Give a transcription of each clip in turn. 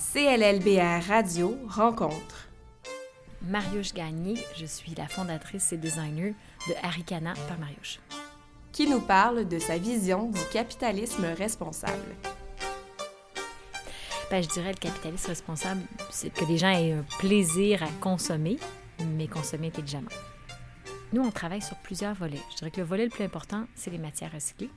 CLLBR Radio rencontre. Mariouche Gagné, je suis la fondatrice et designer de Haricana par Mariouche. Qui nous parle de sa vision du capitalisme responsable. Ben, je dirais le capitalisme responsable, c'est que les gens aient un plaisir à consommer, mais consommer intelligemment. Nous, on travaille sur plusieurs volets. Je dirais que le volet le plus important, c'est les matières recyclées.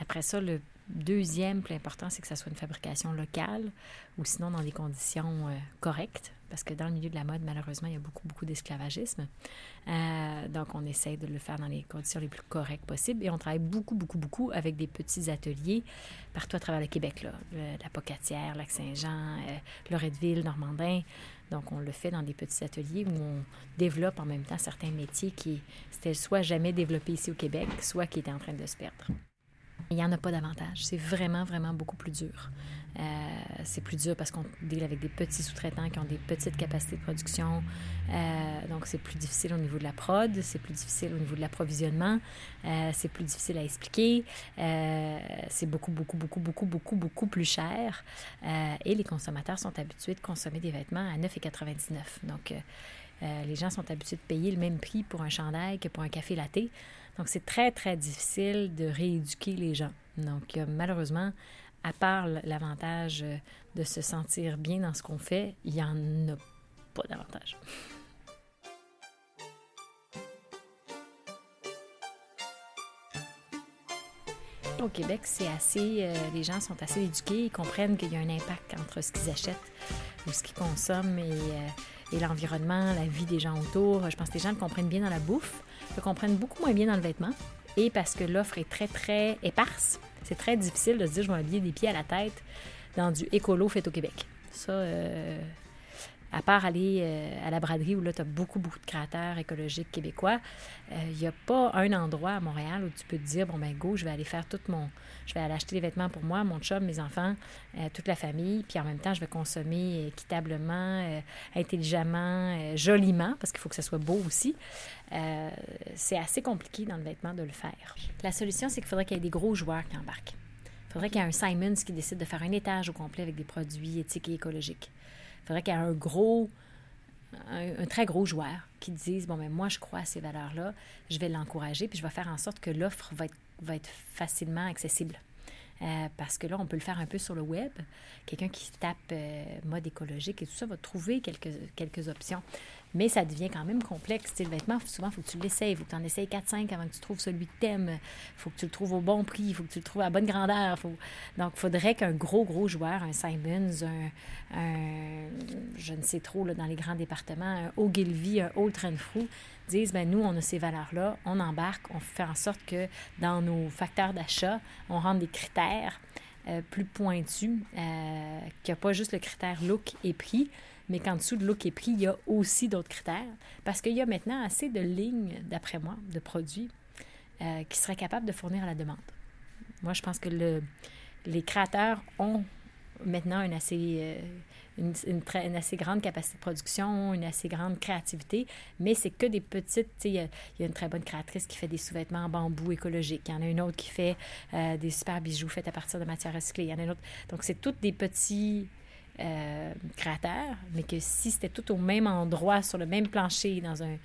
Après ça, le deuxième plus important, c'est que ça soit une fabrication locale ou sinon dans des conditions euh, correctes, parce que dans le milieu de la mode, malheureusement, il y a beaucoup, beaucoup d'esclavagisme. Euh, donc, on essaie de le faire dans les conditions les plus correctes possibles et on travaille beaucoup, beaucoup, beaucoup avec des petits ateliers partout à travers le Québec, là, la Pocatière, Lac-Saint-Jean, euh, Loretteville, Normandin. Donc, on le fait dans des petits ateliers où on développe en même temps certains métiers qui étaient soit jamais développés ici au Québec, soit qui étaient en train de se perdre. Il n'y en a pas davantage. C'est vraiment, vraiment beaucoup plus dur. Euh, c'est plus dur parce qu'on deal avec des petits sous-traitants qui ont des petites capacités de production. Euh, donc, c'est plus difficile au niveau de la prod, c'est plus difficile au niveau de l'approvisionnement, euh, c'est plus difficile à expliquer, c'est beaucoup, beaucoup, beaucoup, beaucoup, beaucoup, beaucoup plus cher. et les consommateurs sont habitués de consommer des vêtements à 9,99. Donc, les gens sont habitués de payer le même prix pour un chandail que pour un café latte. Donc, c'est très, très difficile de rééduquer les gens. Donc, malheureusement, à part l'avantage de se sentir bien dans ce qu'on fait, il n'y en a pas davantage. Au Québec, c'est assez. Euh, les gens sont assez éduqués, ils comprennent qu'il y a un impact entre ce qu'ils achètent ou ce qu'ils consomment et, euh, et l'environnement, la vie des gens autour. Je pense que les gens le comprennent bien dans la bouffe, le comprennent beaucoup moins bien dans le vêtement et parce que l'offre est très, très éparse. C'est très difficile de se dire je vais m'habiller des pieds à la tête dans du écolo fait au Québec. Ça, euh, à part aller euh, à la braderie où là, tu as beaucoup, beaucoup de créateurs écologiques québécois, il euh, n'y a pas un endroit à Montréal où tu peux te dire, bon, ben go, je vais aller faire tout mon... Je vais aller acheter des vêtements pour moi, mon chum, mes enfants, euh, toute la famille, puis en même temps, je vais consommer équitablement, intelligemment, joliment, parce qu'il faut que ça soit beau aussi. c'est assez compliqué dans le vêtement de le faire. La solution, c'est qu'il faudrait qu'il y ait des gros joueurs qui embarquent. Il faudrait qu'il y ait un Simons qui décide de faire un étage au complet avec des produits éthiques et écologiques. Il faudrait qu'il y ait un gros, un, très gros joueur qui dise bon, mais ben, moi, je crois à ces valeurs-là, je vais l'encourager, puis je vais faire en sorte que l'offre va être, facilement accessible. Euh, parce que là, on peut le faire un peu sur le web. Quelqu'un qui tape euh, mode écologique et tout ça va trouver quelques, quelques options. Mais ça devient quand même complexe. le vêtement, souvent, il faut que tu l'essayes. Il faut que tu en essayes 4-5 avant que tu trouves celui que tu aimes. Il faut que tu le trouves au bon prix. Il faut que tu le trouves à bonne grandeur. Donc, il faudrait qu'un gros, gros joueur, un Simons, un, je ne sais trop, là, dans les grands départements, un Ogilvy, un Old Renfrew, disent, ben nous, on a ces valeurs-là, on embarque, on fait en sorte que dans nos facteurs d'achat, on rende des critères euh, plus pointus, euh, qu'il n'y a pas juste le critère look et prix, mais qu'en dessous de look et prix, il y a aussi d'autres critères, parce qu'il y a maintenant assez de lignes, d'après moi, de produits euh, qui seraient capables de fournir à la demande. Moi, je pense que le, les créateurs ont maintenant une assez, euh, une, assez grande capacité de production, une assez grande créativité, mais c'est que des petites. Il y a une très bonne créatrice qui fait des sous-vêtements en bambou écologique. Il y en a une autre qui fait euh, des super bijoux faits à partir de matières recyclées. Il y en a une autre. Donc, c'est toutes des petits euh, créateurs, mais que si c'était tout au même endroit, sur le même plancher, dans un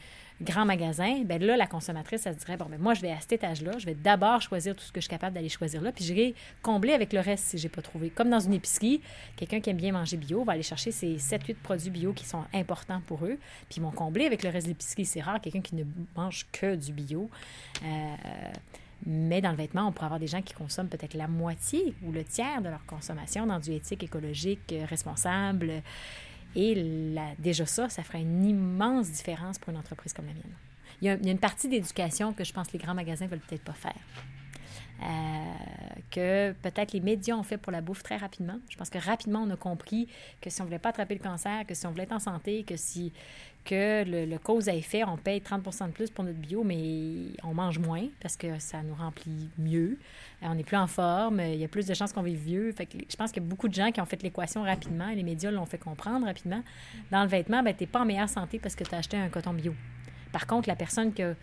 grand magasin, ben là, la consommatrice, elle se dirait, bon, ben moi, je vais à cet étage-là, je vais d'abord choisir tout ce que je suis capable d'aller choisir là, puis je vais combler avec le reste si j'ai pas trouvé. Comme dans une épicerie, quelqu'un qui aime bien manger bio va aller chercher ses 7-8 produits bio qui sont importants pour eux, puis ils vont combler avec le reste de l'épicerie. C'est rare quelqu'un qui ne mange que du bio. Euh, mais dans le vêtement, on pourrait avoir des gens qui consomment peut-être la moitié ou le tiers de leur consommation dans du éthique, écologique, euh, responsable. Et déjà ça, ça ferait une immense différence pour une entreprise comme la mienne. Il y a, une partie d'éducation que je pense que les grands magasins ne veulent peut-être pas faire. Euh, que peut-être les médias ont fait pour la bouffe très rapidement. Je pense que rapidement, on a compris que si on ne voulait pas attraper le cancer, que si on voulait être en santé, que si que le, cause à effet, on paye 30% de plus pour notre bio, mais on mange moins parce que ça nous remplit mieux. Euh, on est plus en forme, il y a plus de chances qu'on vive vieux. Je pense qu'il y a beaucoup de gens qui ont fait l'équation rapidement et les médias l'ont fait comprendre rapidement. Dans le vêtement, ben, tu n'es pas en meilleure santé parce que tu as acheté un coton bio. Par contre, la personne qui a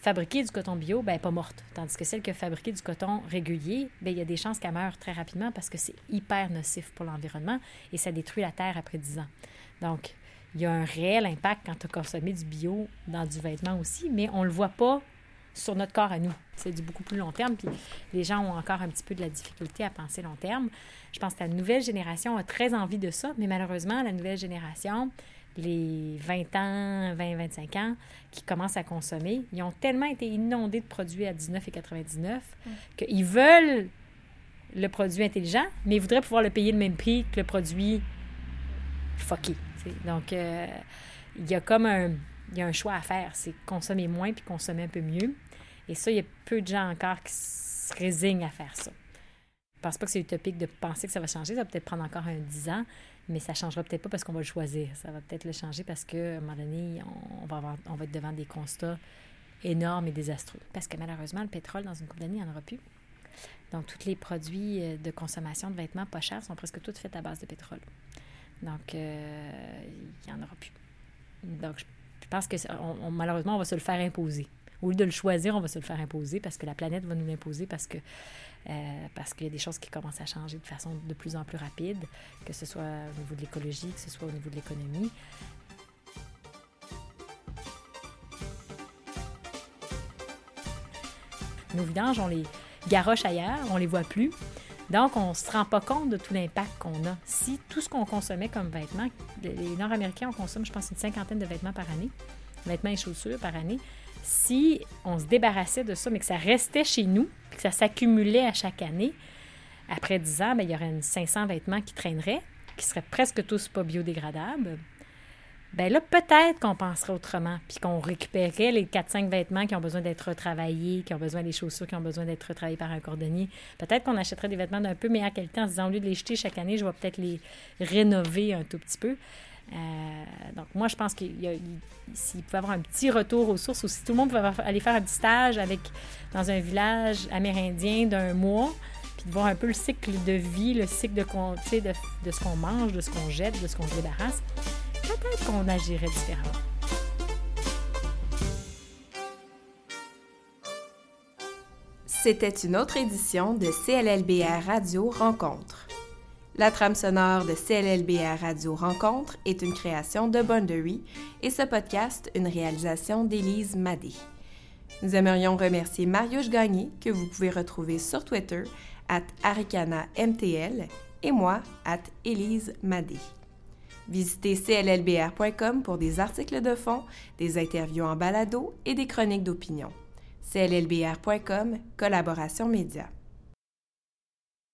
fabriqué du coton bio, ben, pas morte. Tandis que celle qui a fabriqué du coton régulier, ben, il y a des chances qu'elle meure très rapidement parce que c'est hyper nocif pour l'environnement et ça détruit la terre après 10 ans. Donc, il y a un réel impact quand tu as consommé du bio dans du vêtement aussi, mais on ne le voit pas sur notre corps à nous. C'est du beaucoup plus long terme, puis les gens ont encore un petit peu de la difficulté à penser long terme. Je pense que la nouvelle génération a très envie de ça, mais malheureusement, la nouvelle génération, les 20 ans, 20, 25 ans, qui commencent à consommer, ils ont tellement été inondés de produits à 19,99 mm. qu'ils veulent le produit intelligent, mais ils voudraient pouvoir le payer le même prix que le produit fucké. Donc, euh, il y a comme un, il y a un choix à faire, c'est consommer moins puis consommer un peu mieux. Et ça, il y a peu de gens encore qui se résignent à faire ça. Je pense pas que c'est utopique de penser que ça va changer. Ça va peut-être prendre encore un 10 ans, mais ça changera peut-être pas parce qu'on va le choisir. Ça va peut-être le changer parce qu'à un moment donné, on va, avoir, on va être devant des constats énormes et désastreux. Parce que malheureusement, le pétrole, dans une couple d'années, il n'y en aura plus. Donc, tous les produits euh, de consommation de vêtements pas chers sont presque tous faits à base de pétrole. Donc, euh, il n'y en aura plus. Donc, je pense que malheureusement, on va se le faire imposer. Au lieu de le choisir, on va se le faire imposer parce que la planète va nous l'imposer parce que euh, parce qu'il y a des choses qui commencent à changer de façon de plus en plus rapide, que ce soit au niveau de l'écologie, que ce soit au niveau de l'économie. Nos vidanges, on les garoche ailleurs, on les voit plus. Donc, on ne se rend pas compte de tout l'impact qu'on a. Si tout ce qu'on consommait comme vêtements, les Nord-Américains, on consomme, je pense, une cinquantaine de vêtements par année, vêtements et chaussures par année. Si on se débarrassait de ça, mais que ça restait chez nous, que ça s'accumulait à chaque année, après 10 ans, bien, il y aurait 500 vêtements qui traîneraient, qui seraient presque tous pas biodégradables ben là, peut-être qu'on penserait autrement, puis qu'on récupérerait les 4-5 vêtements qui ont besoin d'être retravaillés, qui ont besoin des chaussures qui ont besoin d'être retravaillées par un cordonnier. Peut-être qu'on achèterait des vêtements d'un peu meilleure qualité en se disant, au lieu de les jeter chaque année, je vais peut-être les rénover un tout petit peu. Euh, donc, moi, je pense qu'il s'il pouvait avoir un petit retour aux sources, ou si tout le monde pouvait aller faire un petit stage avec, dans un village amérindien d'un mois, puis de voir un peu le cycle de vie, le cycle de, de, de ce qu'on mange, de ce qu'on jette, de ce qu'on se débarrasse, peut-être qu'on agirait différemment. C'était une autre édition de CLLBR Radio Rencontre. La trame sonore de CLLBR Radio Rencontre est une création de Boundary et ce podcast une réalisation d'Élise Madé. Nous aimerions remercier Marius Gagné, que vous pouvez retrouver sur Twitter, at AricanaMTL, et moi, at Élise Madé. Visitez cllbr.com pour des articles de fond, des interviews en balado et des chroniques d'opinion. cllbr.com, collaboration média.